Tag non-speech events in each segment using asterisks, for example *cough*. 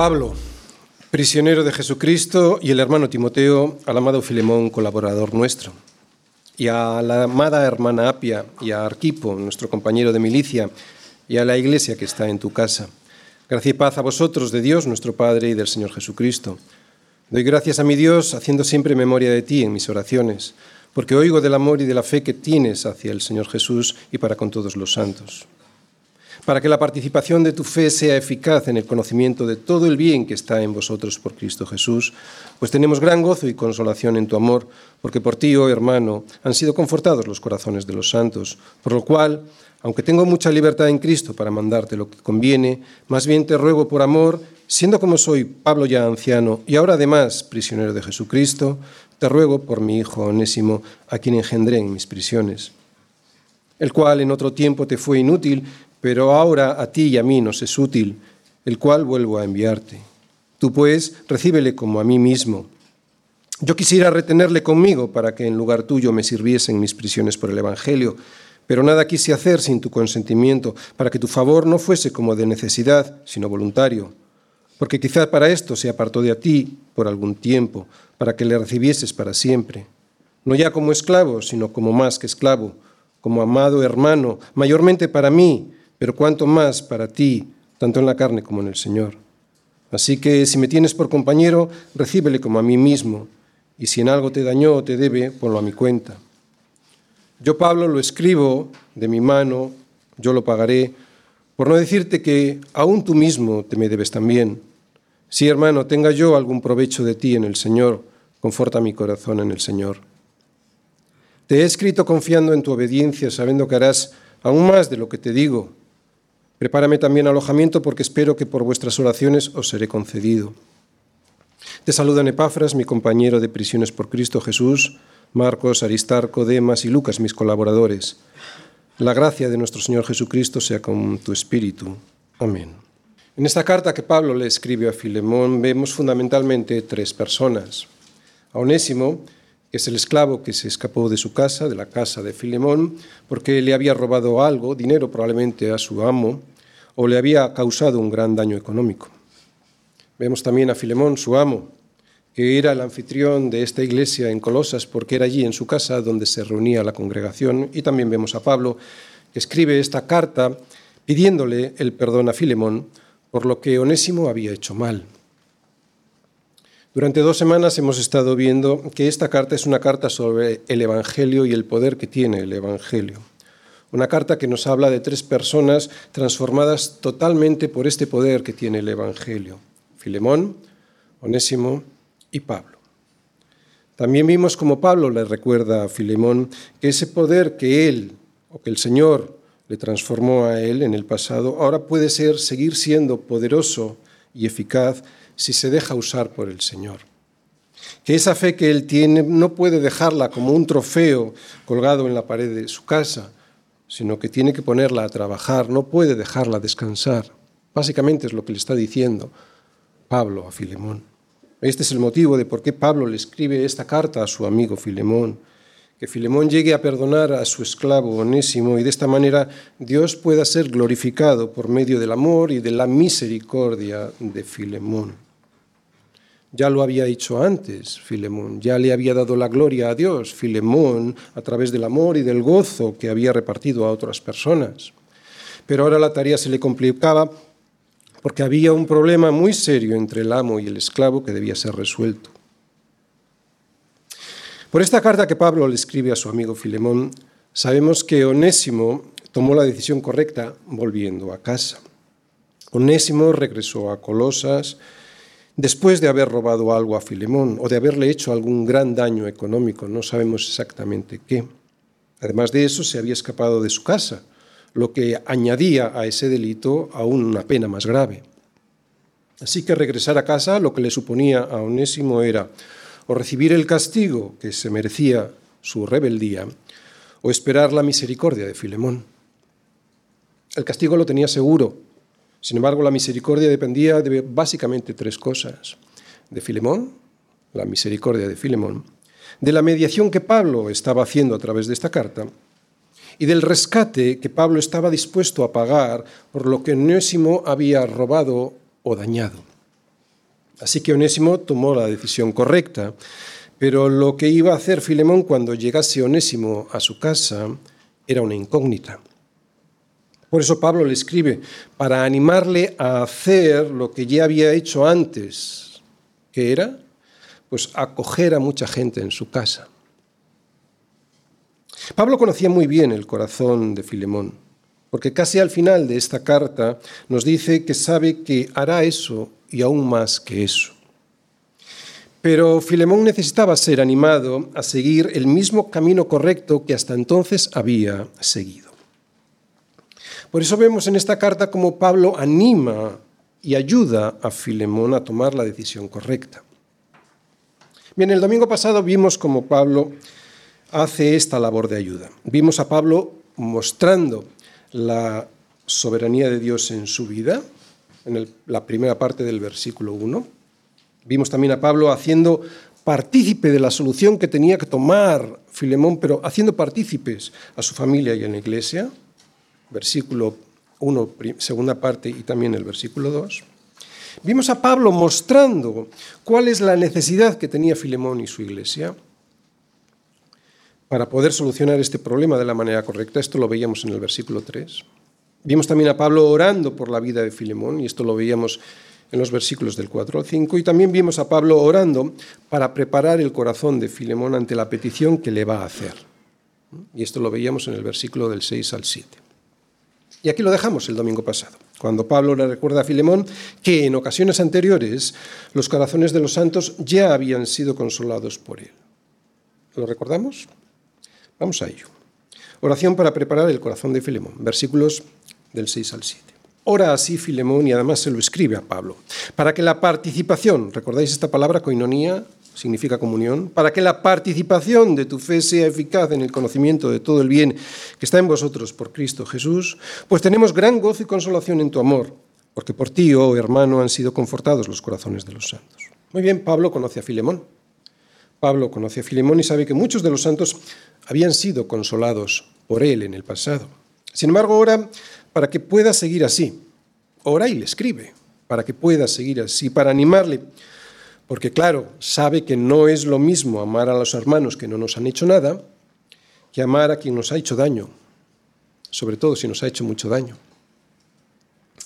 Pablo, prisionero de Jesucristo, y el hermano Timoteo, al amado Filemón, colaborador nuestro, y a la amada hermana Apia y a Arquipo, nuestro compañero de milicia, y a la iglesia que está en tu casa. Gracia y paz a vosotros de Dios, nuestro Padre, y del Señor Jesucristo. Doy gracias a mi Dios, haciendo siempre memoria de ti en mis oraciones, porque oigo del amor y de la fe que tienes hacia el Señor Jesús y para con todos los santos para que la participación de tu fe sea eficaz en el conocimiento de todo el bien que está en vosotros por Cristo Jesús, pues tenemos gran gozo y consolación en tu amor, porque por ti, oh hermano, han sido confortados los corazones de los santos, por lo cual, aunque tengo mucha libertad en Cristo para mandarte lo que conviene, más bien te ruego por amor, siendo como soy Pablo ya anciano y ahora además prisionero de Jesucristo, te ruego por mi hijo onésimo, a quien engendré en mis prisiones el cual en otro tiempo te fue inútil, pero ahora a ti y a mí nos es útil, el cual vuelvo a enviarte. Tú pues recíbele como a mí mismo. Yo quisiera retenerle conmigo para que en lugar tuyo me sirviese en mis prisiones por el Evangelio, pero nada quise hacer sin tu consentimiento, para que tu favor no fuese como de necesidad, sino voluntario. Porque quizás para esto se apartó de ti por algún tiempo, para que le recibieses para siempre, no ya como esclavo, sino como más que esclavo, como amado hermano, mayormente para mí, pero cuanto más para ti, tanto en la carne como en el Señor. Así que si me tienes por compañero, recíbele como a mí mismo, y si en algo te dañó o te debe, ponlo a mi cuenta. Yo, Pablo, lo escribo de mi mano, yo lo pagaré, por no decirte que aún tú mismo te me debes también. Si, hermano, tenga yo algún provecho de ti en el Señor, conforta mi corazón en el Señor. Te he escrito confiando en tu obediencia, sabiendo que harás aún más de lo que te digo Prepárame también alojamiento porque espero que por vuestras oraciones os seré concedido. Te saludan Epafras, mi compañero de prisiones por Cristo Jesús, Marcos, Aristarco, Demas y Lucas, mis colaboradores. La gracia de nuestro Señor Jesucristo sea con tu espíritu. Amén. En esta carta que Pablo le escribe a Filemón vemos fundamentalmente tres personas. A Onésimo, que es el esclavo que se escapó de su casa, de la casa de Filemón, porque le había robado algo, dinero probablemente a su amo, o le había causado un gran daño económico. Vemos también a Filemón, su amo, que era el anfitrión de esta iglesia en Colosas, porque era allí en su casa donde se reunía la congregación, y también vemos a Pablo, que escribe esta carta pidiéndole el perdón a Filemón por lo que Onésimo había hecho mal. Durante dos semanas hemos estado viendo que esta carta es una carta sobre el Evangelio y el poder que tiene el Evangelio. Una carta que nos habla de tres personas transformadas totalmente por este poder que tiene el Evangelio. Filemón, Onésimo y Pablo. También vimos como Pablo le recuerda a Filemón que ese poder que él o que el Señor le transformó a él en el pasado, ahora puede ser seguir siendo poderoso y eficaz si se deja usar por el Señor. Que esa fe que Él tiene no puede dejarla como un trofeo colgado en la pared de su casa, sino que tiene que ponerla a trabajar, no puede dejarla descansar. Básicamente es lo que le está diciendo Pablo a Filemón. Este es el motivo de por qué Pablo le escribe esta carta a su amigo Filemón que Filemón llegue a perdonar a su esclavo Onésimo y de esta manera Dios pueda ser glorificado por medio del amor y de la misericordia de Filemón. Ya lo había hecho antes, Filemón, ya le había dado la gloria a Dios, Filemón, a través del amor y del gozo que había repartido a otras personas. Pero ahora la tarea se le complicaba porque había un problema muy serio entre el amo y el esclavo que debía ser resuelto. Por esta carta que Pablo le escribe a su amigo Filemón, sabemos que Onésimo tomó la decisión correcta volviendo a casa. Onésimo regresó a Colosas después de haber robado algo a Filemón o de haberle hecho algún gran daño económico, no sabemos exactamente qué. Además de eso, se había escapado de su casa, lo que añadía a ese delito aún una pena más grave. Así que regresar a casa lo que le suponía a Onésimo era o recibir el castigo que se merecía su rebeldía, o esperar la misericordia de Filemón. El castigo lo tenía seguro, sin embargo la misericordia dependía de básicamente tres cosas. De Filemón, la misericordia de Filemón, de la mediación que Pablo estaba haciendo a través de esta carta, y del rescate que Pablo estaba dispuesto a pagar por lo que Onésimo había robado o dañado. Así que Onésimo tomó la decisión correcta. Pero lo que iba a hacer Filemón cuando llegase Onésimo a su casa era una incógnita. Por eso Pablo le escribe, para animarle a hacer lo que ya había hecho antes, que era pues acoger a mucha gente en su casa. Pablo conocía muy bien el corazón de Filemón, porque casi al final de esta carta nos dice que sabe que hará eso y aún más que eso. Pero Filemón necesitaba ser animado a seguir el mismo camino correcto que hasta entonces había seguido. Por eso vemos en esta carta cómo Pablo anima y ayuda a Filemón a tomar la decisión correcta. Bien, el domingo pasado vimos cómo Pablo hace esta labor de ayuda. Vimos a Pablo mostrando la soberanía de Dios en su vida, en la primera parte del versículo 1. Vimos también a Pablo haciendo partícipe de la solución que tenía que tomar Filemón, pero haciendo partícipes a su familia y a la iglesia versículo 1, segunda parte, y también el versículo 2, vimos a Pablo mostrando cuál es la necesidad que tenía Filemón y su iglesia para poder solucionar este problema de la manera correcta. Esto lo veíamos en el versículo 3. Vimos también a Pablo orando por la vida de Filemón, y esto lo veíamos en los versículos del 4 al 5, y también vimos a Pablo orando para preparar el corazón de Filemón ante la petición que le va a hacer. Y esto lo veíamos en el versículo del 6 al 7. Y aquí lo dejamos el domingo pasado, cuando Pablo le recuerda a Filemón que en ocasiones anteriores los corazones de los santos ya habían sido consolados por él. ¿Lo recordamos? Vamos a ello. Oración para preparar el corazón de Filemón, versículos del 6 al 7. Ora así Filemón y además se lo escribe a Pablo, para que la participación, ¿recordáis esta palabra coinonía? Significa comunión, para que la participación de tu fe sea eficaz en el conocimiento de todo el bien que está en vosotros por Cristo Jesús, pues tenemos gran gozo y consolación en tu amor, porque por ti, oh hermano, han sido confortados los corazones de los santos. Muy bien, Pablo conoce a Filemón. Pablo conoce a Filemón y sabe que muchos de los santos habían sido consolados por él en el pasado. Sin embargo, ora para que pueda seguir así. Ora y le escribe, para que pueda seguir así, para animarle porque claro, sabe que no es lo mismo amar a los hermanos que no nos han hecho nada que amar a quien nos ha hecho daño, sobre todo si nos ha hecho mucho daño.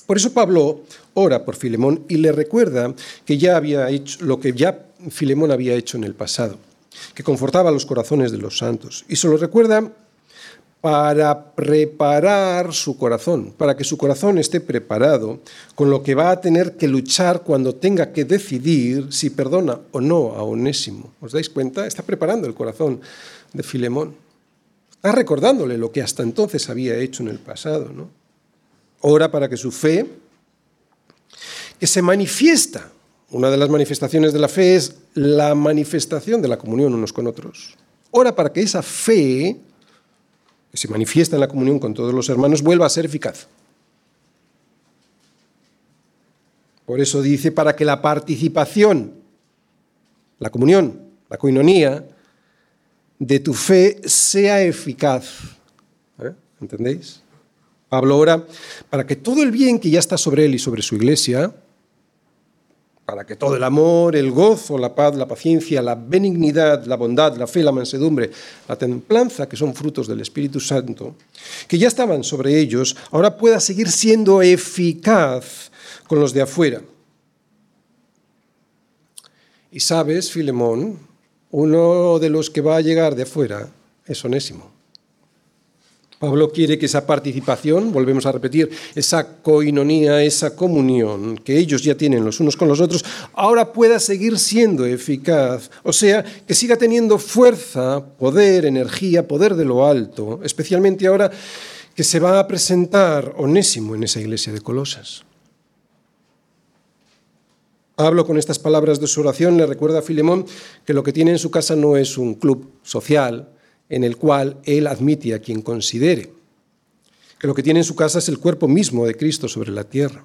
Por eso Pablo ora por Filemón y le recuerda que ya había hecho lo que ya Filemón había hecho en el pasado, que confortaba los corazones de los santos. Y se lo recuerda para preparar su corazón, para que su corazón esté preparado con lo que va a tener que luchar cuando tenga que decidir si perdona o no a Onésimo. ¿Os dais cuenta? Está preparando el corazón de Filemón. Está recordándole lo que hasta entonces había hecho en el pasado. ¿no? Ora para que su fe, que se manifiesta, una de las manifestaciones de la fe es la manifestación de la comunión unos con otros. Ora para que esa fe que se manifiesta en la comunión con todos los hermanos, vuelva a ser eficaz. Por eso dice, para que la participación, la comunión, la coinonía de tu fe sea eficaz. ¿Eh? ¿Entendéis? Pablo ora para que todo el bien que ya está sobre él y sobre su iglesia para que todo el amor, el gozo, la paz, la paciencia, la benignidad, la bondad, la fe, la mansedumbre, la templanza, que son frutos del Espíritu Santo, que ya estaban sobre ellos, ahora pueda seguir siendo eficaz con los de afuera. Y sabes, Filemón, uno de los que va a llegar de afuera es Onésimo. Pablo quiere que esa participación, volvemos a repetir, esa coinonía, esa comunión que ellos ya tienen los unos con los otros, ahora pueda seguir siendo eficaz, o sea, que siga teniendo fuerza, poder, energía, poder de lo alto, especialmente ahora que se va a presentar Onésimo en esa iglesia de Colosas. Pablo con estas palabras de su oración le recuerda a Filemón que lo que tiene en su casa no es un club social, en el cual él admite a quien considere que lo que tiene en su casa es el cuerpo mismo de Cristo sobre la tierra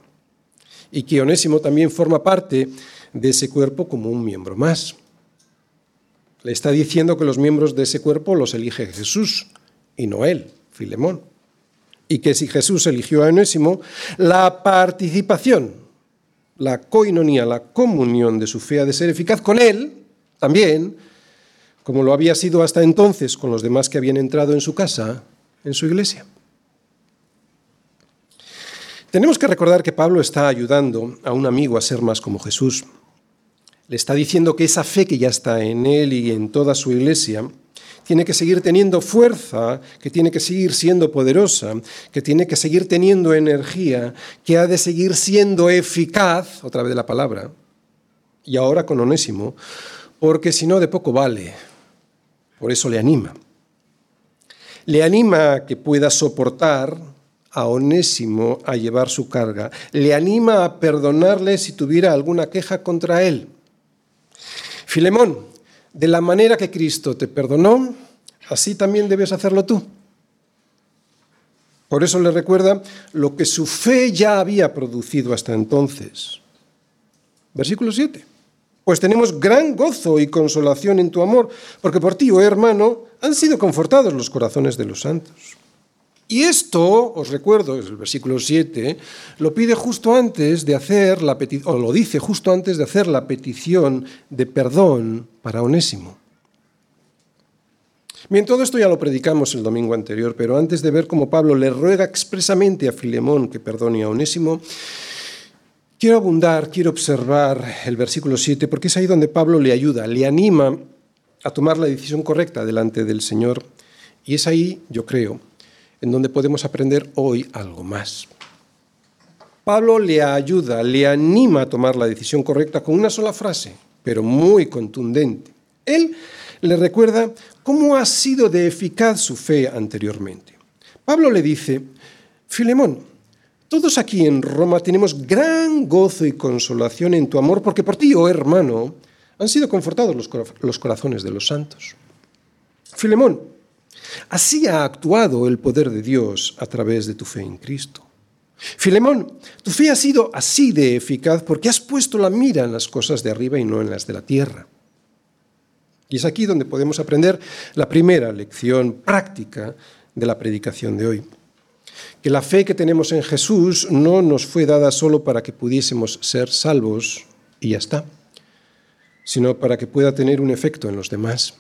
y que Onésimo también forma parte de ese cuerpo como un miembro más. Le está diciendo que los miembros de ese cuerpo los elige Jesús y no él, Filemón. Y que si Jesús eligió a Onésimo, la participación la coinonía, la comunión de su fe de ser eficaz con él también, como lo había sido hasta entonces con los demás que habían entrado en su casa, en su iglesia. Tenemos que recordar que Pablo está ayudando a un amigo a ser más como Jesús. Le está diciendo que esa fe que ya está en él y en toda su iglesia tiene que seguir teniendo fuerza, que tiene que seguir siendo poderosa, que tiene que seguir teniendo energía, que ha de seguir siendo eficaz, otra vez la palabra, y ahora con Onésimo, porque si no de poco vale. Por eso le anima. Le anima a que pueda soportar a Onésimo a llevar su carga. Le anima a perdonarle si tuviera alguna queja contra él. Filemón, de la manera que Cristo te perdonó, así también debes hacerlo tú. Por eso le recuerda lo que su fe ya había producido hasta entonces. Versículo 7. Pues tenemos gran gozo y consolación en tu amor, porque por ti, oh hermano, han sido confortados los corazones de los santos. Y esto, os recuerdo, es el versículo 7, lo pide justo antes de hacer la petición, o lo dice justo antes de hacer la petición de perdón para Onésimo. Bien, todo esto ya lo predicamos el domingo anterior, pero antes de ver cómo Pablo le ruega expresamente a Filemón que perdone a Onésimo, quiero abundar, quiero observar el versículo 7, porque es ahí donde Pablo le ayuda, le anima a tomar la decisión correcta delante del Señor. Y es ahí, yo creo, en donde podemos aprender hoy algo más. Pablo le ayuda, le anima a tomar la decisión correcta con una sola frase, pero muy contundente. Él le recuerda cómo ha sido de eficaz su fe anteriormente. Pablo le dice, Filemón, todos aquí en Roma tenemos gran gozo y consolación en tu amor, porque por ti, oh hermano, han sido confortados los corazones de los santos. Filemón, Así ha actuado el poder de Dios a través de tu fe en Cristo. Filemón, tu fe ha sido así de eficaz porque has puesto la mira en las cosas de arriba y no en las de la tierra. Y es aquí donde podemos aprender la primera lección práctica de la predicación de hoy. Que la fe que tenemos en Jesús no nos fue dada solo para que pudiésemos ser salvos y ya está, sino para que pueda tener un efecto en los demás.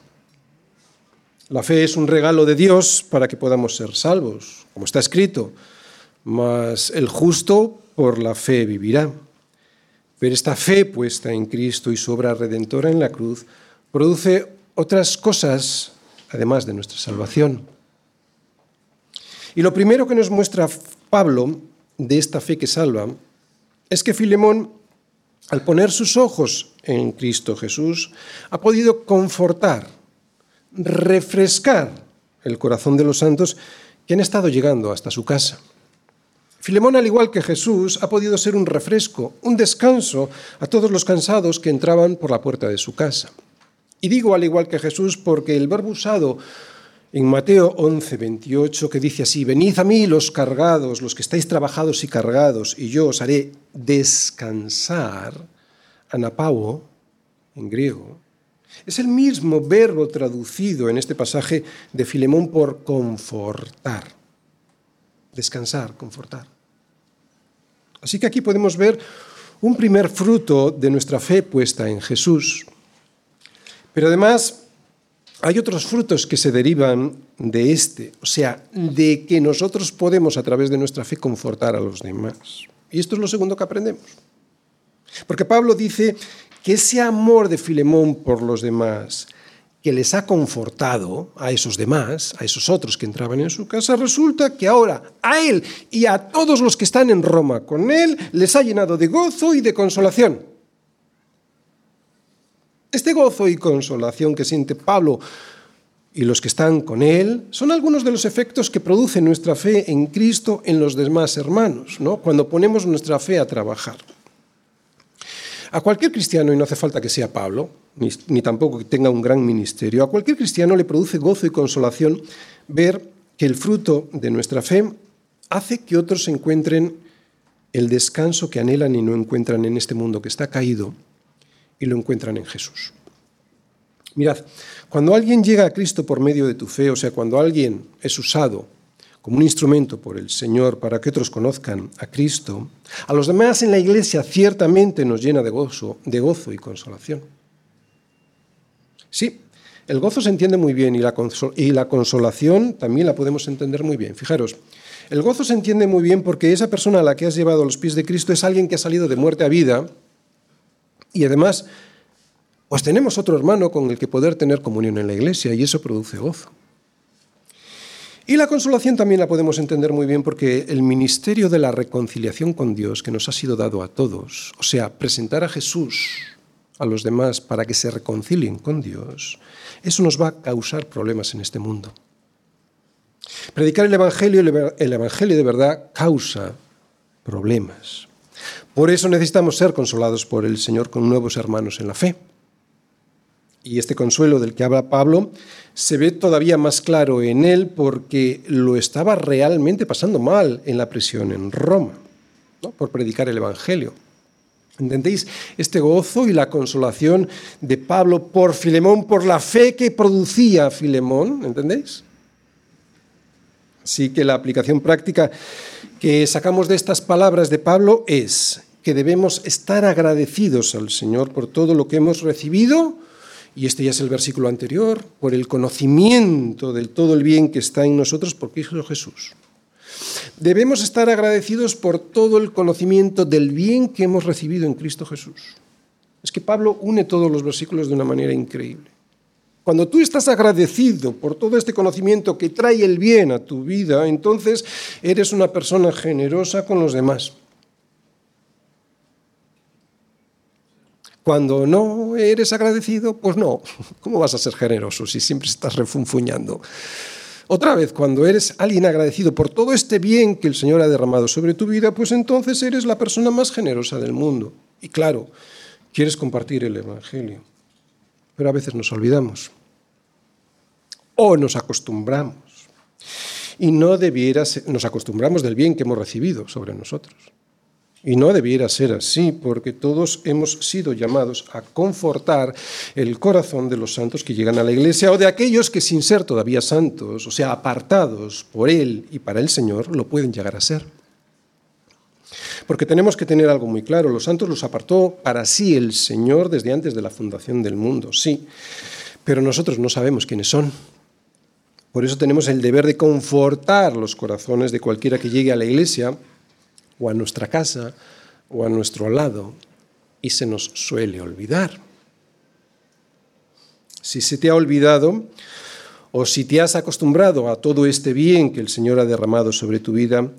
La fe es un regalo de Dios para que podamos ser salvos, como está escrito, mas el justo por la fe vivirá. Pero esta fe puesta en Cristo y su obra redentora en la cruz produce otras cosas además de nuestra salvación. Y lo primero que nos muestra Pablo de esta fe que salva es que Filemón, al poner sus ojos en Cristo Jesús, ha podido confortar refrescar el corazón de los santos que han estado llegando hasta su casa. Filemón, al igual que Jesús, ha podido ser un refresco, un descanso a todos los cansados que entraban por la puerta de su casa. Y digo al igual que Jesús porque el verbo usado en Mateo 11, 28, que dice así, venid a mí los cargados, los que estáis trabajados y cargados, y yo os haré descansar, anapao, en griego, es el mismo verbo traducido en este pasaje de Filemón por confortar. Descansar, confortar. Así que aquí podemos ver un primer fruto de nuestra fe puesta en Jesús. Pero además hay otros frutos que se derivan de este, o sea, de que nosotros podemos a través de nuestra fe confortar a los demás. Y esto es lo segundo que aprendemos. Porque Pablo dice que ese amor de Filemón por los demás, que les ha confortado a esos demás, a esos otros que entraban en su casa, resulta que ahora a él y a todos los que están en Roma con él les ha llenado de gozo y de consolación. Este gozo y consolación que siente Pablo y los que están con él son algunos de los efectos que produce nuestra fe en Cristo en los demás hermanos, ¿no? cuando ponemos nuestra fe a trabajar. A cualquier cristiano, y no hace falta que sea Pablo, ni, tampoco que tenga un gran ministerio, a cualquier cristiano le produce gozo y consolación ver que el fruto de nuestra fe hace que otros encuentren el descanso que anhelan y no encuentran en este mundo que está caído y lo encuentran en Jesús. Mirad, cuando alguien llega a Cristo por medio de tu fe, o sea, cuando alguien es usado, como un instrumento por el Señor para que otros conozcan a Cristo, a los demás en la iglesia ciertamente nos llena de gozo, de gozo y consolación. Sí, el gozo se entiende muy bien y la, consolación también la podemos entender muy bien. Fijaros, el gozo se entiende muy bien porque esa persona a la que has llevado a los pies de Cristo es alguien que ha salido de muerte a vida y además pues tenemos otro hermano con el que poder tener comunión en la iglesia y eso produce gozo. Y la consolación también la podemos entender muy bien porque el ministerio de la reconciliación con Dios que nos ha sido dado a todos, o sea, presentar a Jesús a los demás para que se reconcilien con Dios, eso nos va a causar problemas en este mundo. Predicar el Evangelio, el Evangelio de verdad causa problemas. Por eso necesitamos ser consolados por el Señor con nuevos hermanos en la fe. Y este consuelo del que habla Pablo se ve todavía más claro en él porque lo estaba realmente pasando mal en la prisión en Roma, por predicar el Evangelio. ¿Entendéis? Este gozo y la consolación de Pablo por Filemón, por la fe que producía Filemón, ¿entendéis? Así que la aplicación práctica que sacamos de estas palabras de Pablo es que debemos estar agradecidos al Señor por todo lo que hemos recibido y este ya es el versículo anterior, por el conocimiento del todo el bien que está en nosotros por Cristo Jesús. Debemos estar agradecidos por todo el conocimiento del bien que hemos recibido en Cristo Jesús. Es que Pablo une todos los versículos de una manera increíble. Cuando tú estás agradecido por todo este conocimiento que trae el bien a tu vida, entonces eres una persona generosa con los demás. Cuando no eres agradecido, pues no. *laughs* ¿Cómo vas a ser generoso si siempre estás refunfuñando? Otra vez, cuando eres alguien agradecido por todo este bien que el Señor ha derramado sobre tu vida, pues entonces eres la persona más generosa del mundo. Y claro, quieres compartir el Evangelio. Pero a veces nos olvidamos. O nos acostumbramos. Y no debiera nos acostumbramos del bien que hemos recibido sobre nosotros. Y no debiera ser así, porque todos hemos sido llamados a confortar el corazón de los santos que llegan a la iglesia o de aquellos que sin ser todavía santos, o sea, apartados por Él y para el Señor, lo pueden llegar a ser. Porque tenemos que tener algo muy claro, los santos los apartó para sí el Señor desde antes de la fundación del mundo, sí, pero nosotros no sabemos quiénes son. Por eso tenemos el deber de confortar los corazones de cualquiera que llegue a la iglesia o a nuestra casa o a nuestro lado y se nos suele olvidar. Si se te ha olvidado o si te has acostumbrado a todo este bien que el Señor ha derramado sobre tu vida,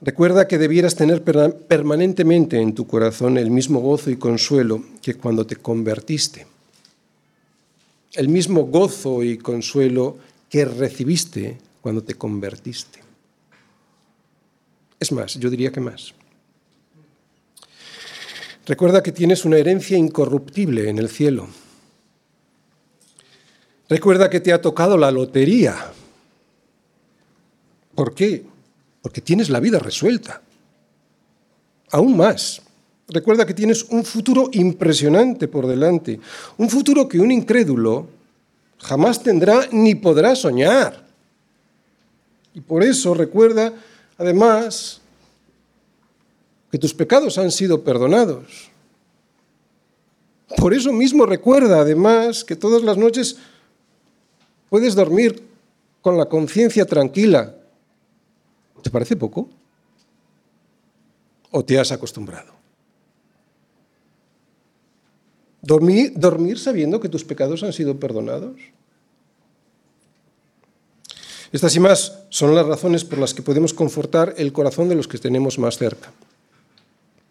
recuerda que debieras tener permanentemente en tu corazón el mismo gozo y consuelo que cuando te convertiste. El mismo gozo y consuelo que recibiste cuando te convertiste. Es más, yo diría que más. Recuerda que tienes una herencia incorruptible en el cielo. Recuerda que te ha tocado la lotería. ¿Por qué? Porque tienes la vida resuelta. Aún más. Recuerda que tienes un futuro impresionante por delante. Un futuro que un incrédulo jamás tendrá ni podrá soñar. Y por eso recuerda además, que tus pecados han sido perdonados. Por eso mismo recuerda, además, que todas las noches puedes dormir con la conciencia tranquila. ¿Te parece poco? ¿O te has acostumbrado? ¿Dormir, dormir sabiendo que tus pecados han sido perdonados? Estas y más son las razones por las que podemos confortar el corazón de los que tenemos más cerca.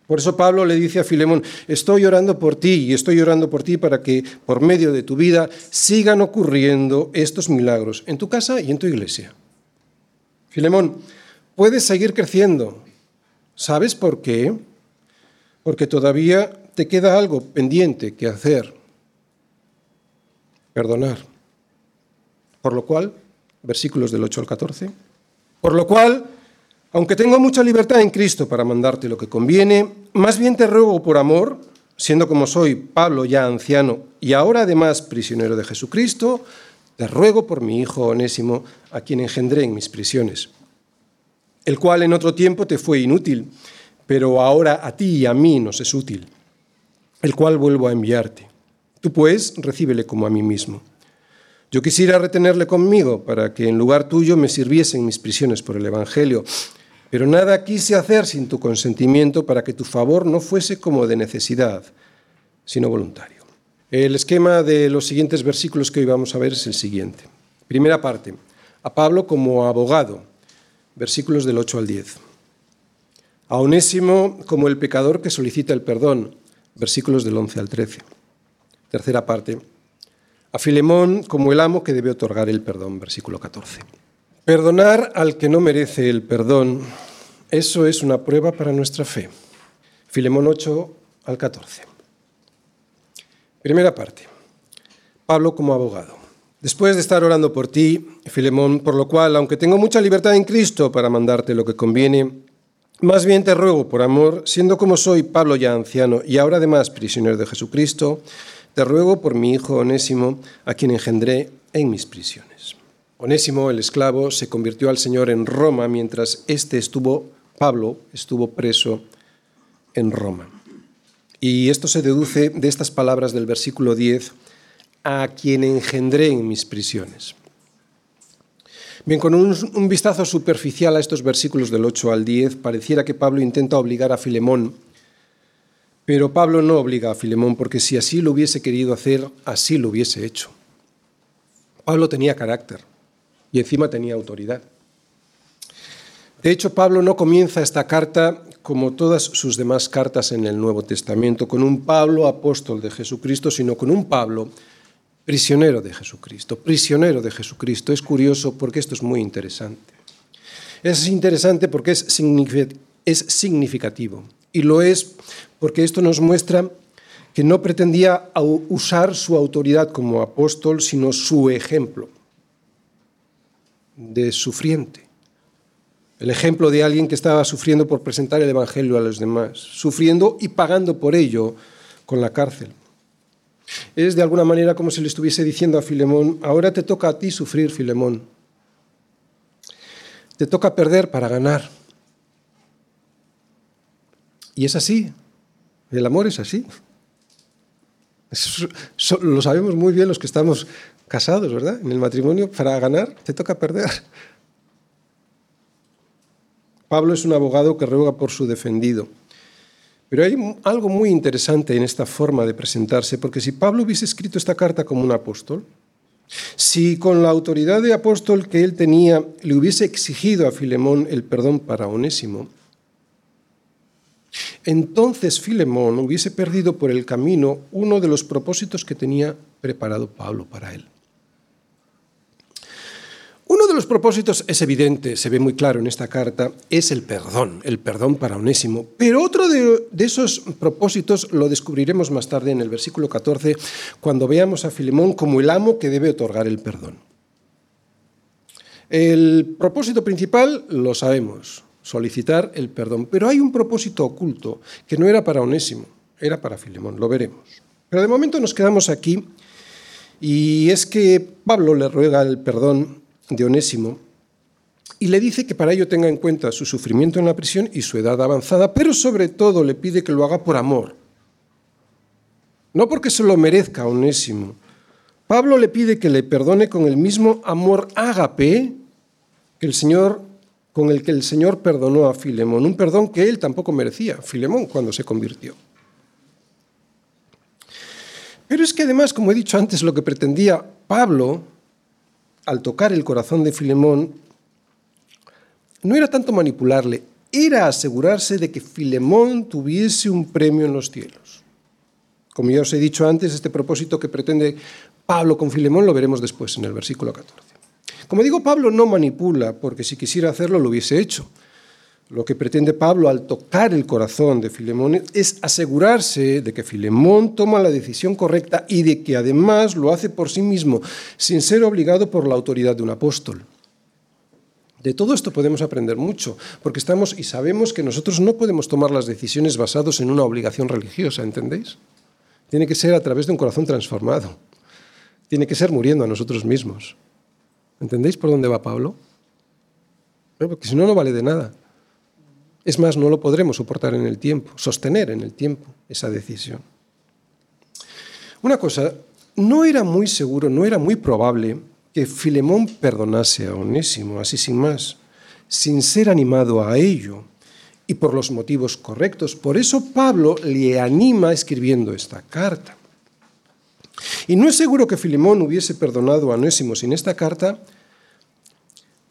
Por eso Pablo le dice a Filemón, estoy orando por ti y estoy orando por ti para que por medio de tu vida sigan ocurriendo estos milagros en tu casa y en tu iglesia. Filemón, puedes seguir creciendo. ¿Sabes por qué? Porque todavía te queda algo pendiente que hacer. Perdonar. Por lo cual, versículos del 8 al 14. Por lo cual, aunque tengo mucha libertad en Cristo para mandarte lo que conviene, más bien te ruego por amor, siendo como soy Pablo ya anciano y ahora además prisionero de Jesucristo, te ruego por mi hijo Onésimo, a quien engendré en mis prisiones, el cual en otro tiempo te fue inútil, pero ahora a ti y a mí nos es útil, el cual vuelvo a enviarte. Tú pues recíbele como a mí mismo. Yo quisiera retenerle conmigo para que en lugar tuyo me sirviese en mis prisiones por el Evangelio, pero nada quise hacer sin tu consentimiento para que tu favor no fuese como de necesidad, sino voluntario. El esquema de los siguientes versículos que hoy vamos a ver es el siguiente. Primera parte, a Pablo como abogado, versículos del 8 al 10. A Onésimo como el pecador que solicita el perdón, versículos del 11 al 13. Tercera parte, a Filemón como el amo que debe otorgar el perdón, versículo 14. Perdonar al que no merece el perdón, eso es una prueba para nuestra fe. Filemón 8 al 14. Primera parte. Pablo como abogado. Después de estar orando por ti, Filemón, por lo cual, aunque tengo mucha libertad en Cristo para mandarte lo que conviene, más bien te ruego por amor, siendo como soy Pablo ya anciano y ahora además prisionero de Jesucristo, te ruego por mi hijo Onésimo, a quien engendré en mis prisiones. Onésimo, el esclavo, se convirtió al Señor en Roma mientras este estuvo, Pablo, estuvo preso en Roma. Y esto se deduce de estas palabras del versículo 10, a quien engendré en mis prisiones. Bien, con un, vistazo superficial a estos versículos del 8 al 10, pareciera que Pablo intenta obligar a Filemón, pero Pablo no obliga a Filemón porque si así lo hubiese querido hacer, así lo hubiese hecho. Pablo tenía carácter y encima tenía autoridad. De hecho, Pablo no comienza esta carta como todas sus demás cartas en el Nuevo Testamento, con un Pablo apóstol de Jesucristo, sino con un Pablo prisionero de Jesucristo, prisionero de Jesucristo. Es curioso porque esto es muy interesante. Es interesante porque es significativo y lo es porque esto nos muestra que no pretendía usar su autoridad como apóstol, sino su ejemplo de sufriente el ejemplo de alguien que estaba sufriendo por presentar el Evangelio a los demás, sufriendo y pagando por ello con la cárcel. Es de alguna manera como si le estuviese diciendo a Filemón, ahora te toca a ti sufrir, Filemón. Te toca perder para ganar. Y es así. El amor es así. lo sabemos muy bien los que estamos casados, ¿verdad? En el matrimonio, para ganar te toca perder. Pablo es un abogado que ruega por su defendido. Pero hay algo muy interesante en esta forma de presentarse, porque si Pablo hubiese escrito esta carta como un apóstol, si con la autoridad de apóstol que él tenía le hubiese exigido a Filemón el perdón para Onésimo, entonces Filemón hubiese perdido por el camino uno de los propósitos que tenía preparado Pablo para él. Uno de los propósitos es evidente, se ve muy claro en esta carta, es el perdón, el perdón para Onésimo. Pero otro de, esos propósitos lo descubriremos más tarde en el versículo 14, cuando veamos a Filemón como el amo que debe otorgar el perdón. El propósito principal lo sabemos, solicitar el perdón, pero hay un propósito oculto que no era para Onésimo, era para Filemón, lo veremos. Pero de momento nos quedamos aquí y es que Pablo le ruega el perdón de Onésimo y le dice que para ello tenga en cuenta su sufrimiento en la prisión y su edad avanzada, pero sobre todo le pide que lo haga por amor. No porque se lo merezca Onésimo. Pablo le pide que le perdone con el mismo amor ágape el Señor con el que el Señor perdonó a Filemón, un perdón que él tampoco merecía, Filemón, cuando se convirtió. Pero es que además, como he dicho antes, lo que pretendía Pablo al tocar el corazón de Filemón, no era tanto manipularle, era asegurarse de que Filemón tuviese un premio en los cielos. Como ya os he dicho antes, este propósito que pretende Pablo con Filemón lo veremos después en el versículo 14. Como digo, Pablo no manipula, porque si quisiera hacerlo lo hubiese hecho. Lo que pretende Pablo al tocar el corazón de Filemón es asegurarse de que Filemón toma la decisión correcta y de que además lo hace por sí mismo, sin ser obligado por la autoridad de un apóstol. De todo esto podemos aprender mucho, porque estamos y sabemos que nosotros no podemos tomar las decisiones basados en una obligación religiosa, ¿entendéis? Tiene que ser a través de un corazón transformado. tiene que ser muriendo a nosotros mismos. ¿Entendéis por dónde va Pablo? Porque si no, no vale de nada. Es más, no lo podremos soportar en el tiempo, sostener en el tiempo esa decisión. Una cosa, no era muy seguro, no era muy probable que Filemón perdonase a Onésimo, así sin más, sin ser animado a ello y por los motivos correctos. Por eso Pablo le anima escribiendo esta carta. Y no es seguro que Filemón hubiese perdonado a Onésimo sin esta carta,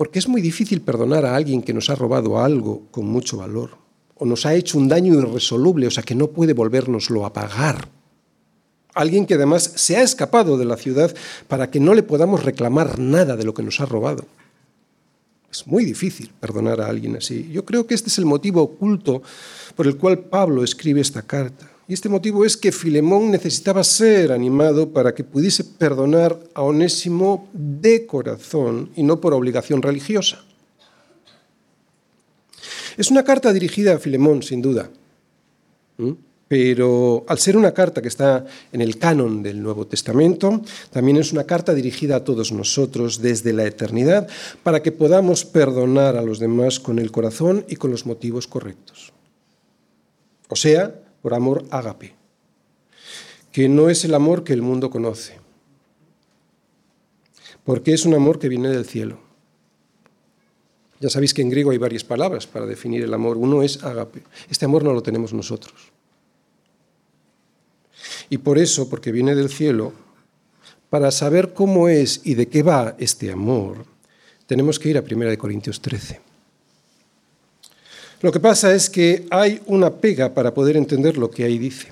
porque es muy difícil perdonar a alguien que nos ha robado algo con mucho valor o nos ha hecho un daño irresoluble, o sea que no puede volvernoslo a pagar. Alguien que además se ha escapado de la ciudad para que no le podamos reclamar nada de lo que nos ha robado. Es muy difícil perdonar a alguien así. Yo creo que este es el motivo oculto por el cual Pablo escribe esta carta. Y este motivo es que Filemón necesitaba ser animado para que pudiese perdonar a Onésimo de corazón y no por obligación religiosa. Es una carta dirigida a Filemón, sin duda. Pero al ser una carta que está en el canon del Nuevo Testamento, también es una carta dirigida a todos nosotros desde la eternidad para que podamos perdonar a los demás con el corazón y con los motivos correctos. O sea, por amor ágape, que no es el amor que el mundo conoce, porque es un amor que viene del cielo. Ya sabéis que en griego hay varias palabras para definir el amor. Uno es ágape. Este amor no lo tenemos nosotros. Y por eso, porque viene del cielo, para saber cómo es y de qué va este amor, tenemos que ir a 1 Corintios 13. Lo que pasa es que hay una pega para poder entender lo que ahí dice.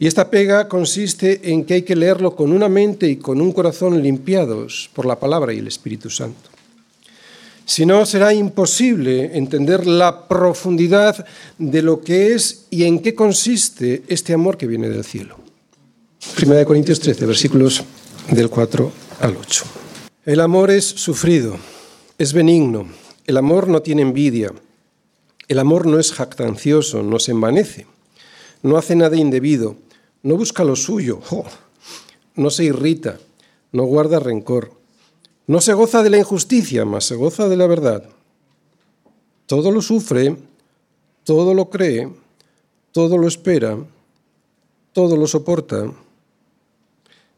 Y esta pega consiste en que hay que leerlo con una mente y con un corazón limpiados por la palabra y el Espíritu Santo. Si no, será imposible entender la profundidad de lo que es y en qué consiste este amor que viene del cielo. Primera de Corintios 13, versículos del 4 al 8. El amor es sufrido, es benigno, el amor no tiene envidia. El amor no es jactancioso, no se envanece, no hace nada indebido, no busca lo suyo, no se irrita, no guarda rencor, no se goza de la injusticia, mas se goza de la verdad. Todo lo sufre, todo lo cree, todo lo espera, todo lo soporta.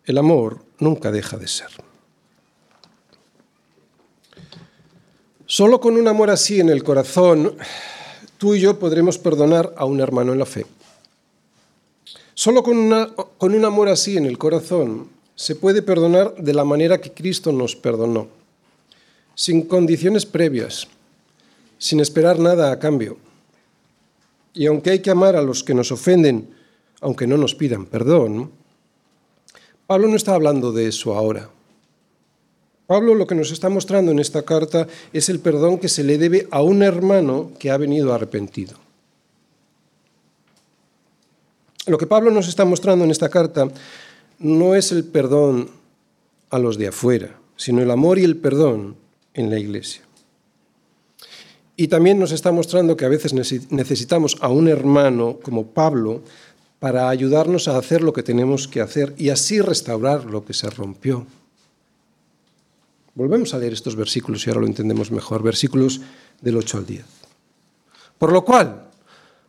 El amor nunca deja de ser. Solo con un amor así en el corazón tú y yo podremos perdonar a un hermano en la fe. Solo con, con un amor así en el corazón se puede perdonar de la manera que Cristo nos perdonó, sin condiciones previas, sin esperar nada a cambio. Y aunque hay que amar a los que nos ofenden, aunque no nos pidan perdón, Pablo no está hablando de eso ahora. Pablo lo que nos está mostrando en esta carta es el perdón que se le debe a un hermano que ha venido arrepentido. Lo que Pablo nos está mostrando en esta carta no es el perdón a los de afuera, sino el amor y el perdón en la iglesia. Y también nos está mostrando que a veces necesitamos a un hermano como Pablo para ayudarnos a hacer lo que tenemos que hacer y así restaurar lo que se rompió. Volvemos a leer estos versículos y ahora lo entendemos mejor, versículos del 8 al 10. Por lo cual,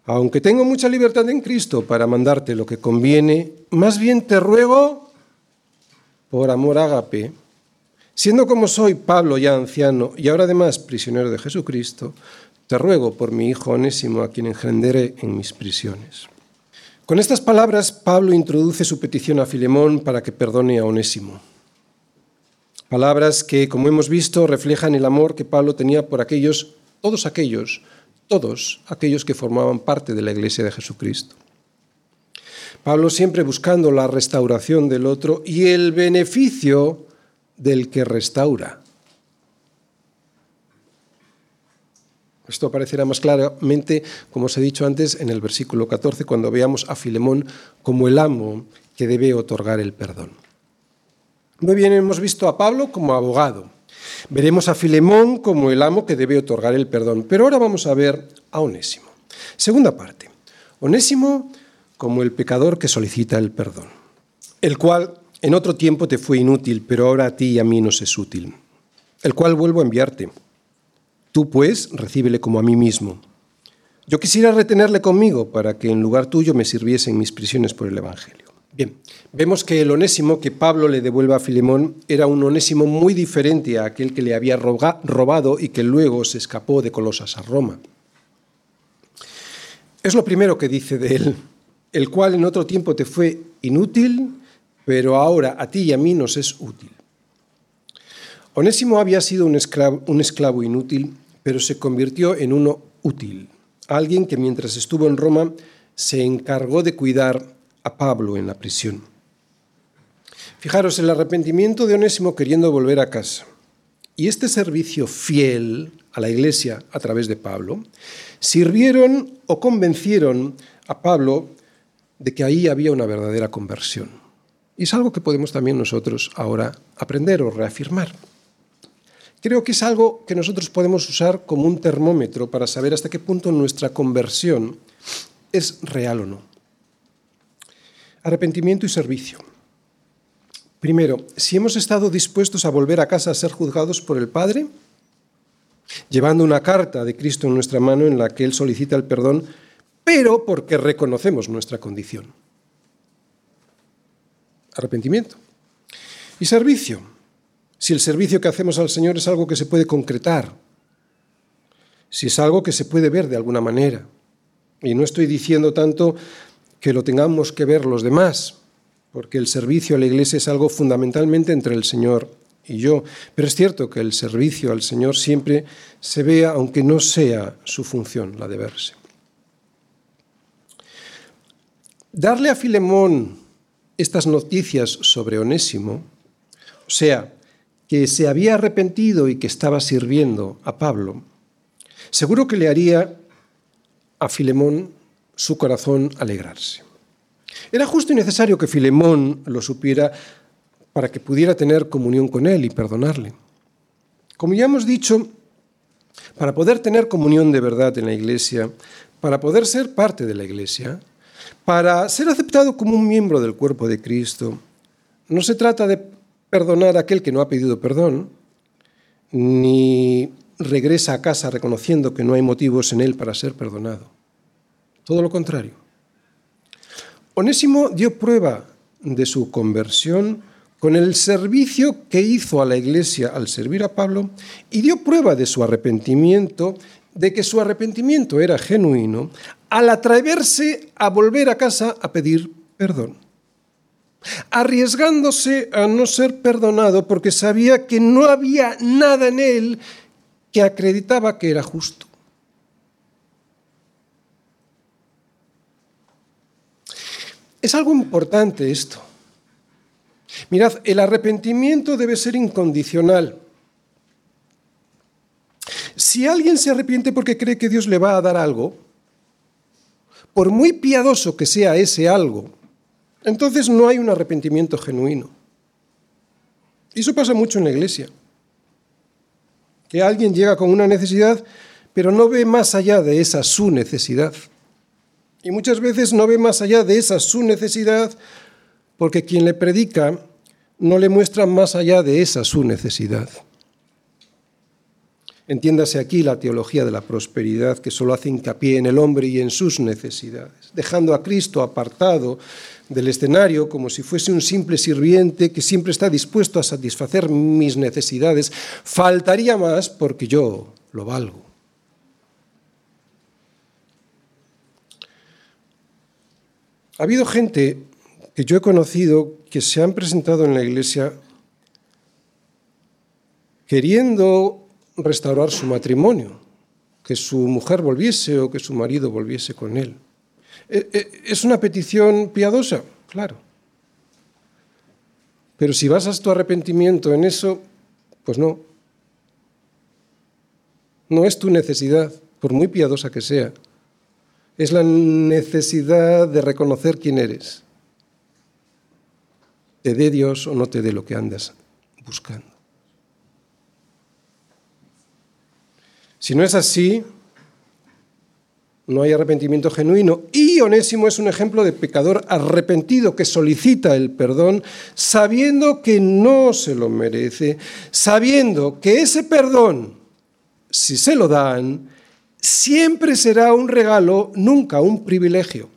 aunque tengo mucha libertad en Cristo para mandarte lo que conviene, más bien te ruego, por amor ágape, siendo como soy Pablo ya anciano y ahora además prisionero de Jesucristo, te ruego por mi hijo Onésimo a quien engenderé en mis prisiones. Con estas palabras, Pablo introduce su petición a Filemón para que perdone a Onésimo. Palabras que, como hemos visto, reflejan el amor que Pablo tenía por aquellos, todos aquellos, todos aquellos que formaban parte de la iglesia de Jesucristo. Pablo siempre buscando la restauración del otro y el beneficio del que restaura. Esto aparecerá más claramente, como os he dicho antes, en el versículo 14, cuando veamos a Filemón como el amo que debe otorgar el perdón. Muy bien, hemos visto a Pablo como abogado. Veremos a Filemón como el amo que debe otorgar el perdón. Pero ahora vamos a ver a Onésimo. Segunda parte. Onésimo como el pecador que solicita el perdón, el cual en otro tiempo te fue inútil, pero ahora a ti y a mí nos es útil, el cual vuelvo a enviarte. Tú, pues, recíbele como a mí mismo. Yo quisiera retenerle conmigo para que en lugar tuyo me sirviese en mis prisiones por el Evangelio. Bien, vemos que el onésimo que Pablo le devuelve a Filemón era un onésimo muy diferente a aquel que le había robado y que luego se escapó de Colosas a Roma. Es lo primero que dice de él, el cual en otro tiempo te fue inútil, pero ahora a ti y a mí nos es útil. Onésimo había sido un esclavo, un esclavo inútil, pero se convirtió en uno útil, alguien que mientras estuvo en Roma se encargó de cuidar a Pablo en la prisión. Fijaros, el arrepentimiento de Onésimo queriendo volver a casa y este servicio fiel a la iglesia a través de Pablo sirvieron o convencieron a Pablo de que ahí había una verdadera conversión. Y es algo que podemos también nosotros ahora aprender o reafirmar. Creo que es algo que nosotros podemos usar como un termómetro para saber hasta qué punto nuestra conversión es real o no. Arrepentimiento y servicio. Primero, si hemos estado dispuestos a volver a casa a ser juzgados por el Padre, llevando una carta de Cristo en nuestra mano en la que Él solicita el perdón, pero porque reconocemos nuestra condición. Arrepentimiento. Y servicio. Si el servicio que hacemos al Señor es algo que se puede concretar, si es algo que se puede ver de alguna manera. Y no estoy diciendo tanto que lo tengamos que ver los demás, porque el servicio a la iglesia es algo fundamentalmente entre el Señor y yo. Pero es cierto que el servicio al Señor siempre se vea, aunque no sea su función la de verse. Darle a Filemón estas noticias sobre Onésimo, o sea, que se había arrepentido y que estaba sirviendo a Pablo, seguro que le haría a Filemón su corazón alegrarse. Era justo y necesario que Filemón lo supiera para que pudiera tener comunión con él y perdonarle. Como ya hemos dicho, para poder tener comunión de verdad en la iglesia, para poder ser parte de la iglesia, para ser aceptado como un miembro del cuerpo de Cristo, no se trata de perdonar a aquel que no ha pedido perdón, ni regresa a casa reconociendo que no hay motivos en él para ser perdonado. Todo lo contrario. Onésimo dio prueba de su conversión con el servicio que hizo a la iglesia al servir a Pablo y dio prueba de su arrepentimiento, de que su arrepentimiento era genuino, al atreverse a volver a casa a pedir perdón, arriesgándose a no ser perdonado porque sabía que no había nada en él que acreditaba que era justo. Es algo importante esto. Mirad, el arrepentimiento debe ser incondicional. Si alguien se arrepiente porque cree que Dios le va a dar algo, por muy piadoso que sea ese algo, entonces no hay un arrepentimiento genuino. Y eso pasa mucho en la iglesia. Que alguien llega con una necesidad, pero no ve más allá de esa su necesidad. Y muchas veces no ve más allá de esa su necesidad porque quien le predica no le muestra más allá de esa su necesidad. Entiéndase aquí la teología de la prosperidad que solo hace hincapié en el hombre y en sus necesidades, dejando a Cristo apartado del escenario como si fuese un simple sirviente que siempre está dispuesto a satisfacer mis necesidades. Faltaría más porque yo lo valgo. Ha habido gente que yo he conocido que se han presentado en la iglesia queriendo restaurar su matrimonio, que su mujer volviese o que su marido volviese con él. E, e, ¿Es una petición piadosa? Claro. Pero si basas tu arrepentimiento en eso, pues no. No es tu necesidad, por muy piadosa que sea. Es la necesidad de reconocer quién eres te dé Dios o no te dé lo que andas buscando. Si no es así, no hay arrepentimiento genuino. Y Onésimo es un ejemplo de pecador arrepentido que solicita el perdón sabiendo que no se lo merece, sabiendo que ese perdón, si se lo dan, siempre será un regalo, nunca un privilegio.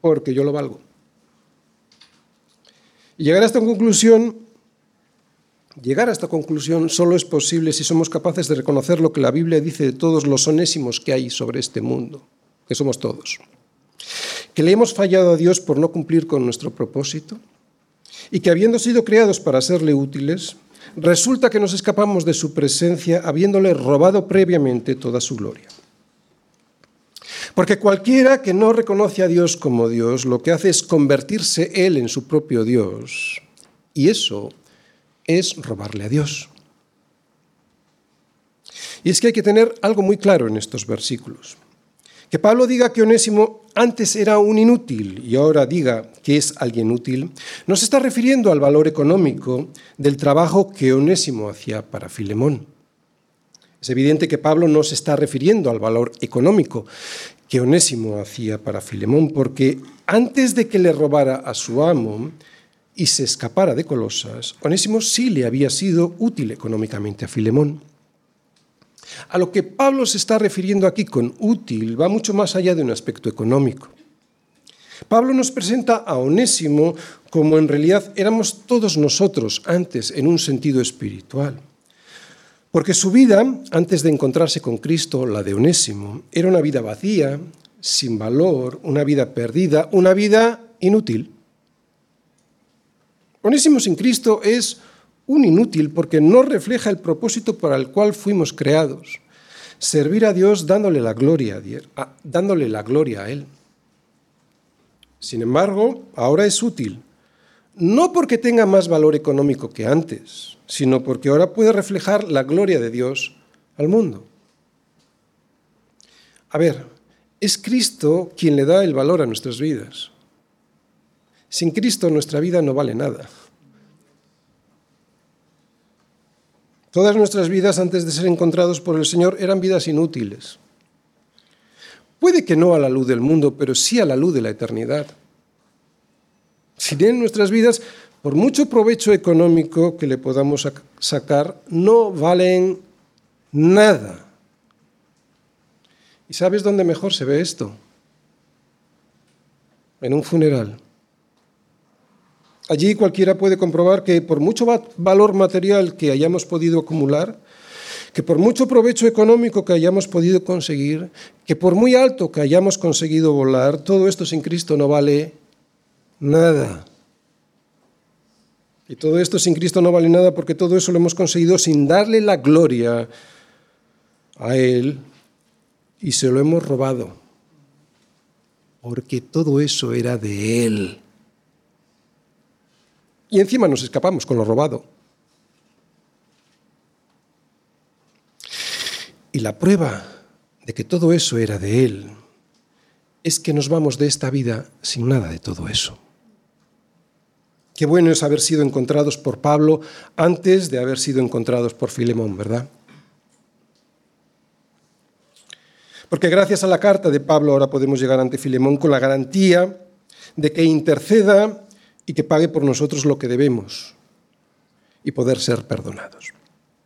Porque yo lo valgo. Y llegar a esta conclusión Llegar a esta conclusión solo es posible si somos capaces de reconocer lo que la Biblia dice de todos los onésimos que hay sobre este mundo, que somos todos. Que le hemos fallado a Dios por no cumplir con nuestro propósito y que habiendo sido creados para serle útiles, resulta que nos escapamos de su presencia habiéndole robado previamente toda su gloria. Porque cualquiera que no reconoce a Dios como Dios, lo que hace es convertirse él en su propio Dios. Y eso es robarle a Dios. Y es que hay que tener algo muy claro en estos versículos. Que Pablo diga que Onésimo antes era un inútil y ahora diga que es alguien útil, no se está refiriendo al valor económico del trabajo que Onésimo hacía para Filemón. Es evidente que Pablo no se está refiriendo al valor económico que Onésimo hacía para Filemón, porque antes de que le robara a su amo, y se escapara de Colosas, Onésimo sí le había sido útil económicamente a Filemón. A lo que Pablo se está refiriendo aquí con útil va mucho más allá de un aspecto económico. Pablo nos presenta a Onésimo como en realidad éramos todos nosotros antes en un sentido espiritual. Porque su vida, antes de encontrarse con Cristo, la de Onésimo, era una vida vacía, sin valor, una vida perdida, una vida inútil. Onésimo sin Cristo es un inútil porque no refleja el propósito para el cual fuimos creados. Servir a Dios dándole la gloria, dándole la gloria a Él. Sin embargo, ahora es útil, no porque tenga más valor económico que antes, sino porque ahora puede reflejar la gloria de Dios al mundo. A ver, es Cristo quien le da el valor a nuestras vidas. Sin Cristo nuestra vida no vale nada. Todas nuestras vidas antes de ser encontrados por el Señor eran vidas inútiles. Puede que no a la luz del mundo, pero sí a la luz de la eternidad. Si bien nuestras vidas, por mucho provecho económico que le podamos sacar, no valen nada. ¿Y sabes dónde mejor se ve esto? En un funeral. Allí cualquiera puede comprobar que por mucho valor material que hayamos podido acumular, que por mucho provecho económico que hayamos podido conseguir, que por muy alto que hayamos conseguido volar, todo esto sin Cristo no vale nada. Y todo esto sin Cristo no vale nada porque todo eso lo hemos conseguido sin darle la gloria a Él y se lo hemos robado. Porque todo eso era de Él. Y encima nos escapamos con lo robado. Y la prueba de que todo eso era de Él es que nos vamos de esta vida sin nada de todo eso. Qué bueno es haber sido encontrados por Pablo antes de haber sido encontrados por Filemón, ¿verdad? Porque gracias a la carta de Pablo ahora podemos llegar ante Filemón con la garantía de que interceda y que pague por nosotros lo que debemos y poder ser perdonados.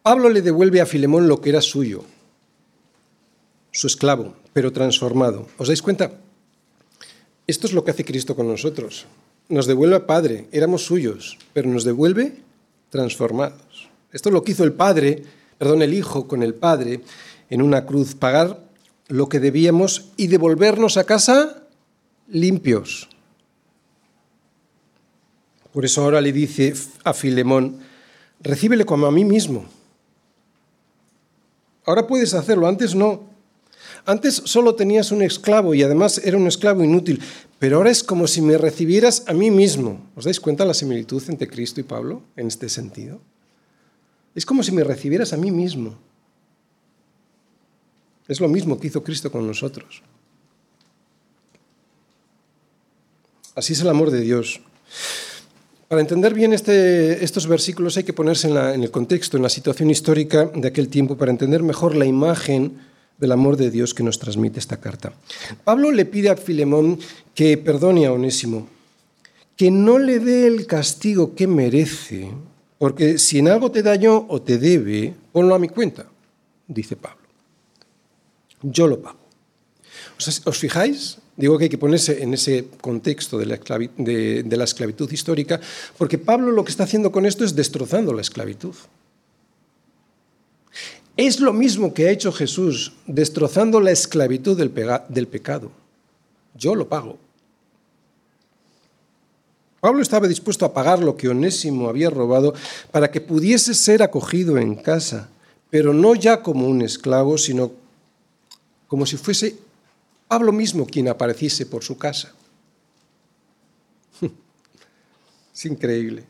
Pablo le devuelve a Filemón lo que era suyo, su esclavo, pero transformado. ¿Os dais cuenta? Esto es lo que hace Cristo con nosotros. Nos devuelve a Padre, éramos suyos, pero nos devuelve transformados. Esto es lo que hizo el Padre, perdón, el Hijo con el Padre en una cruz, pagar lo que debíamos y devolvernos a casa limpios, por eso ahora le dice a Filemón, recíbele como a mí mismo. Ahora puedes hacerlo, antes no. Antes solo tenías un esclavo y además era un esclavo inútil, pero ahora es como si me recibieras a mí mismo. ¿Os dais cuenta la similitud entre Cristo y Pablo en este sentido? Es como si me recibieras a mí mismo. Es lo mismo que hizo Cristo con nosotros. Así es el amor de Dios. Para entender bien este, estos versículos hay que ponerse en, el contexto, en la situación histórica de aquel tiempo, para entender mejor la imagen del amor de Dios que nos transmite esta carta. Pablo le pide a Filemón que perdone a Onésimo, que no le dé el castigo que merece, porque si en algo te daño o te debe, ponlo a mi cuenta, dice Pablo. Yo lo pago. ¿Os fijáis? Digo que hay que ponerse en ese contexto de la, esclavitud histórica, porque Pablo lo que está haciendo con esto es destrozando la esclavitud. Es lo mismo que ha hecho Jesús, destrozando la esclavitud del, del pecado. Yo lo pago. Pablo estaba dispuesto a pagar lo que Onésimo había robado para que pudiese ser acogido en casa, pero no ya como un esclavo, sino como si fuese Pablo mismo quien apareciese por su casa. *laughs* Es increíble.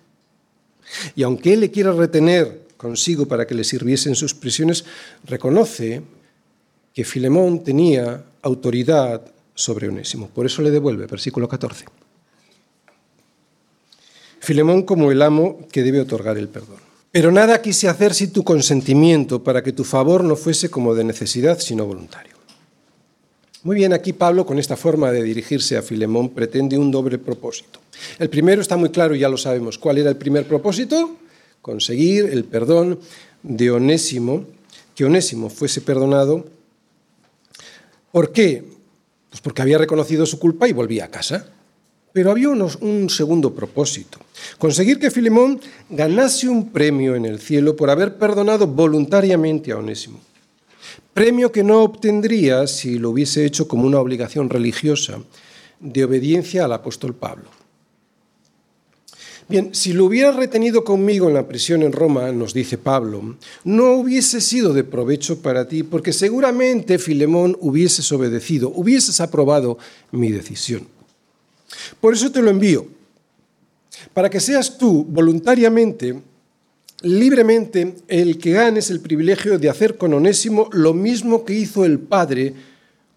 Y aunque él le quiera retener consigo para que le sirviesen sus prisiones, reconoce que Filemón tenía autoridad sobre Onésimo. Por eso le devuelve, versículo 14. Filemón como el amo que debe otorgar el perdón. Pero nada quise hacer sin tu consentimiento para que tu favor no fuese como de necesidad, sino voluntario. Muy bien, aquí Pablo, con esta forma de dirigirse a Filemón, pretende un doble propósito. El primero está muy claro, ya lo sabemos. ¿Cuál era el primer propósito? conseguir el perdón de Onésimo, que Onésimo fuese perdonado. ¿Por qué? Pues porque había reconocido su culpa y volvía a casa. Pero había un segundo propósito, conseguir que Filemón ganase un premio en el cielo por haber perdonado voluntariamente a Onésimo. Premio que no obtendría si lo hubiese hecho como una obligación religiosa de obediencia al apóstol Pablo. Bien, si lo hubiera retenido conmigo en la prisión en Roma, nos dice Pablo, no hubiese sido de provecho para ti, porque seguramente Filemón hubieses obedecido, hubieses aprobado mi decisión. Por eso te lo envío, para que seas tú voluntariamente, libremente, el que ganes el privilegio de hacer con Onésimo lo mismo que hizo el Padre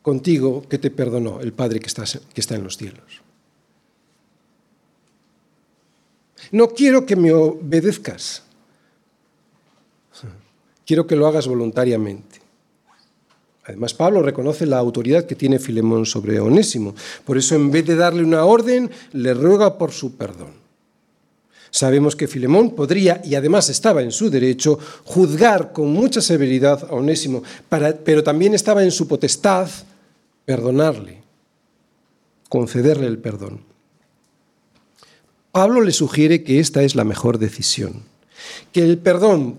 contigo que te perdonó, el Padre que está, que está en los cielos. No quiero que me obedezcas. Quiero que lo hagas voluntariamente. Además, Pablo reconoce la autoridad que tiene Filemón sobre Onésimo. Por eso, en vez de darle una orden, le ruega por su perdón. Sabemos que Filemón podría, y además estaba en su derecho, juzgar con mucha severidad a Onésimo, pero también estaba en su potestad perdonarle, concederle el perdón. Pablo le sugiere que esta es la mejor decisión, que el perdón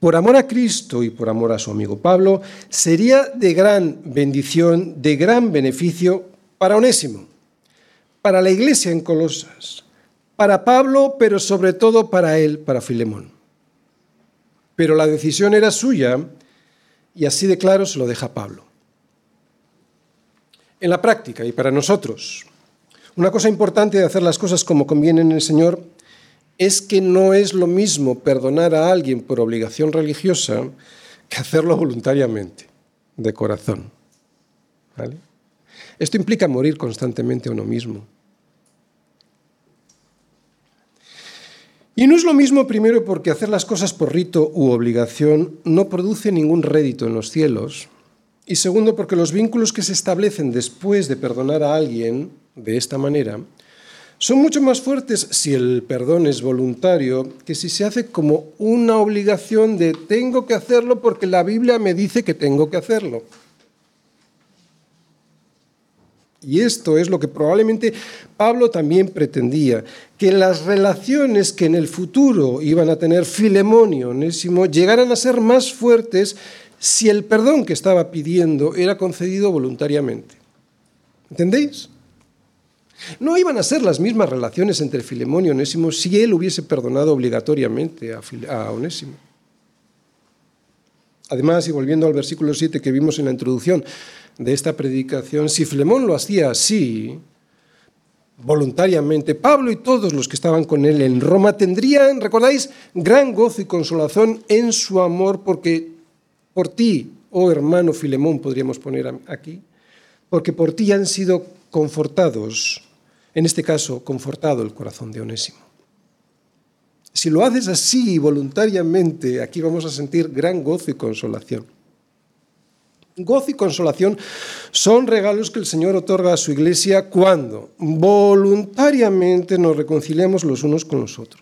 por amor a Cristo y por amor a su amigo Pablo sería de gran bendición, de gran beneficio para Onésimo, para la iglesia en Colosas, para Pablo, pero sobre todo para él, para Filemón. Pero la decisión era suya y así de claro se lo deja Pablo. En la práctica y para nosotros, una cosa importante de hacer las cosas como conviene en el Señor es que no es lo mismo perdonar a alguien por obligación religiosa que hacerlo voluntariamente, de corazón. Esto implica morir constantemente a uno mismo. Y no es lo mismo primero porque hacer las cosas por rito u obligación no produce ningún rédito en los cielos, y segundo porque los vínculos que se establecen después de perdonar a alguien de esta manera, son mucho más fuertes si el perdón es voluntario que si se hace como una obligación de tengo que hacerlo porque la Biblia me dice que tengo que hacerlo. Y esto es lo que probablemente Pablo también pretendía, que las relaciones que en el futuro iban a tener Filemón y Onésimo llegaran a ser más fuertes si el perdón que estaba pidiendo era concedido voluntariamente. ¿Entendéis? No iban a ser las mismas relaciones entre Filemón y Onésimo si él hubiese perdonado obligatoriamente a, Onésimo. Además, y volviendo al versículo 7 que vimos en la introducción de esta predicación, si Filemón lo hacía así, voluntariamente, Pablo y todos los que estaban con él en Roma tendrían, recordáis, gran gozo y consolación en su amor, porque por ti, oh hermano Filemón, podríamos poner aquí, porque por ti han sido confortados en este caso, confortado el corazón de Onésimo. Si lo haces así voluntariamente, aquí vamos a sentir gran gozo y consolación. Gozo y consolación son regalos que el Señor otorga a su iglesia cuando voluntariamente nos reconciliamos los unos con los otros.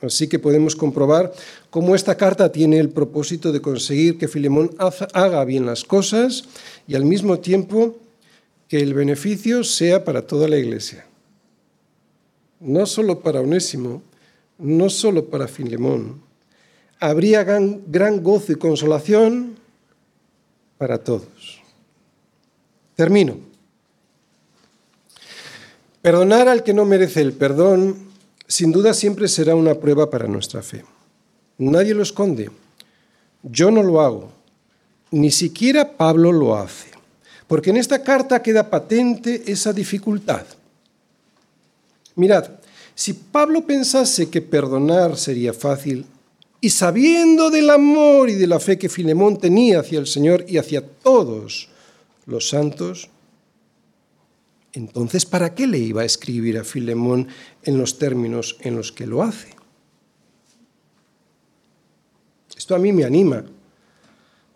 Así que podemos comprobar cómo esta carta tiene el propósito de conseguir que Filemón haga bien las cosas y al mismo tiempo que el beneficio sea para toda la iglesia. No solo para Onésimo, no solo para Filemón. Habría gran, gran gozo y consolación para todos. Termino. Perdonar al que no merece el perdón, sin duda siempre será una prueba para nuestra fe. Nadie lo esconde. Yo no lo hago. Ni siquiera Pablo lo hace. Porque en esta carta queda patente esa dificultad. Mirad, si Pablo pensase que perdonar sería fácil, y sabiendo del amor y de la fe que Filemón tenía hacia el Señor y hacia todos los santos, entonces ¿para qué le iba a escribir a Filemón en los términos en los que lo hace? Esto a mí me anima,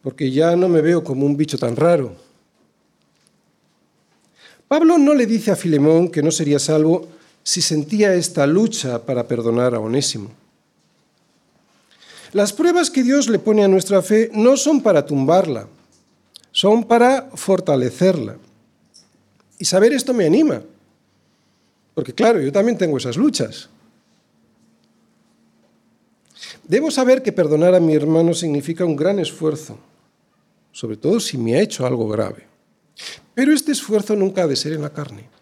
porque ya no me veo como un bicho tan raro. Pablo no le dice a Filemón que no sería salvo si sentía esta lucha para perdonar a Onésimo. Las pruebas que Dios le pone a nuestra fe no son para tumbarla, son para fortalecerla. Y saber esto me anima, porque claro, yo también tengo esas luchas. Debo saber que perdonar a mi hermano significa un gran esfuerzo, sobre todo si me ha hecho algo grave. Pero este esfuerzo nunca ha de ser en la carne.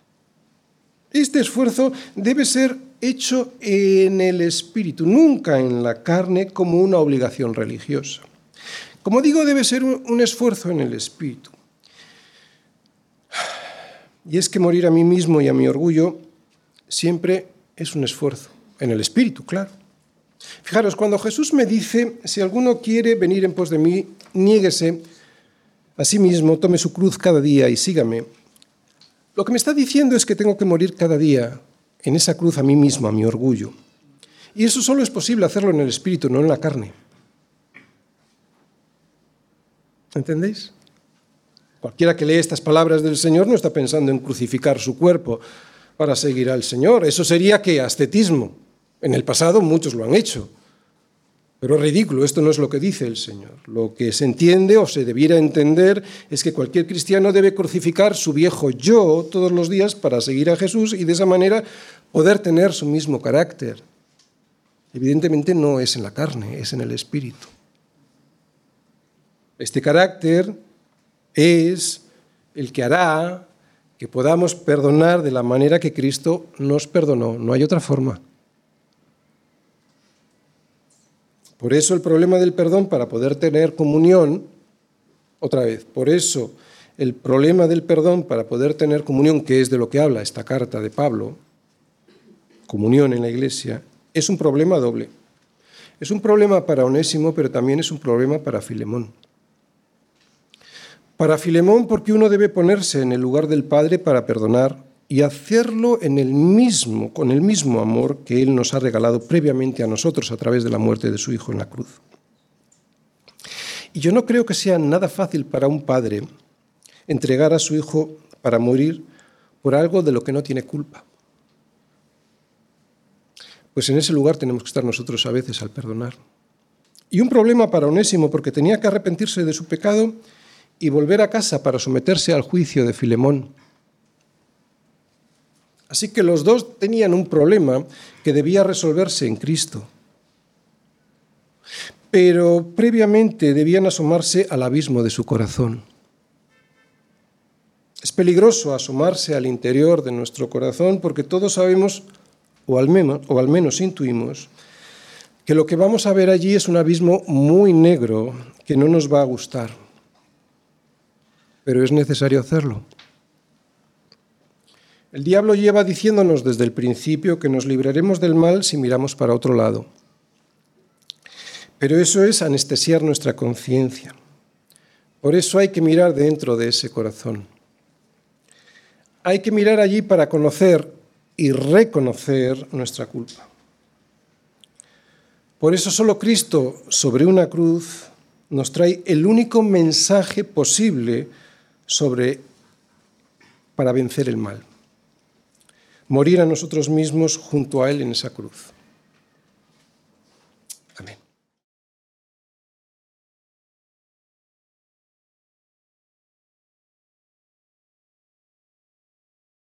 Este esfuerzo debe ser hecho en el espíritu, nunca en la carne como una obligación religiosa. Como digo, debe ser un esfuerzo en el espíritu. Y es que morir a mí mismo y a mi orgullo siempre es un esfuerzo, en el espíritu, claro. Fijaros, cuando Jesús me dice, si alguno quiere venir en pos de mí, niéguese a sí mismo, tome su cruz cada día y sígame. Lo que me está diciendo es que tengo que morir cada día en esa cruz a mí mismo, a mi orgullo. Y eso solo es posible hacerlo en el espíritu, no en la carne. ¿Entendéis? Cualquiera que lee estas palabras del Señor no está pensando en crucificar su cuerpo para seguir al Señor. Eso sería que ascetismo. En el pasado muchos lo han hecho. Pero es ridículo, esto no es lo que dice el Señor. Lo que se entiende o se debiera entender es que cualquier cristiano debe crucificar su viejo yo todos los días para seguir a Jesús y de esa manera poder tener su mismo carácter. Evidentemente no es en la carne, es en el espíritu. Este carácter es el que hará que podamos perdonar de la manera que Cristo nos perdonó. No hay otra forma. Por eso el problema del perdón para poder tener comunión, otra vez, por eso el problema del perdón para poder tener comunión, que es de lo que habla esta carta de Pablo, comunión en la iglesia, es un problema doble. Es un problema para Onésimo, pero también es un problema para Filemón. Para Filemón porque uno debe ponerse en el lugar del Padre para perdonar y hacerlo en el mismo, con el mismo amor que Él nos ha regalado previamente a nosotros a través de la muerte de su Hijo en la cruz. Y yo no creo que sea nada fácil para un padre entregar a su hijo para morir por algo de lo que no tiene culpa. Pues en ese lugar tenemos que estar nosotros a veces al perdonar. Y un problema para Onésimo porque tenía que arrepentirse de su pecado y volver a casa para someterse al juicio de Filemón Así que los dos tenían un problema que debía resolverse en Cristo. Pero previamente debían asomarse al abismo de su corazón. Es peligroso asomarse al interior de nuestro corazón porque todos sabemos, o al menos, o al menos intuimos, que lo que vamos a ver allí es un abismo muy negro que no nos va a gustar. Pero es necesario hacerlo. El diablo lleva diciéndonos desde el principio que nos libraremos del mal si miramos para otro lado. Pero eso es anestesiar nuestra conciencia. Por eso hay que mirar dentro de ese corazón. Hay que mirar allí para conocer y reconocer nuestra culpa. Por eso solo Cristo sobre una cruz nos trae el único mensaje posible sobre para vencer el mal. Morir a nosotros mismos junto a Él en esa cruz.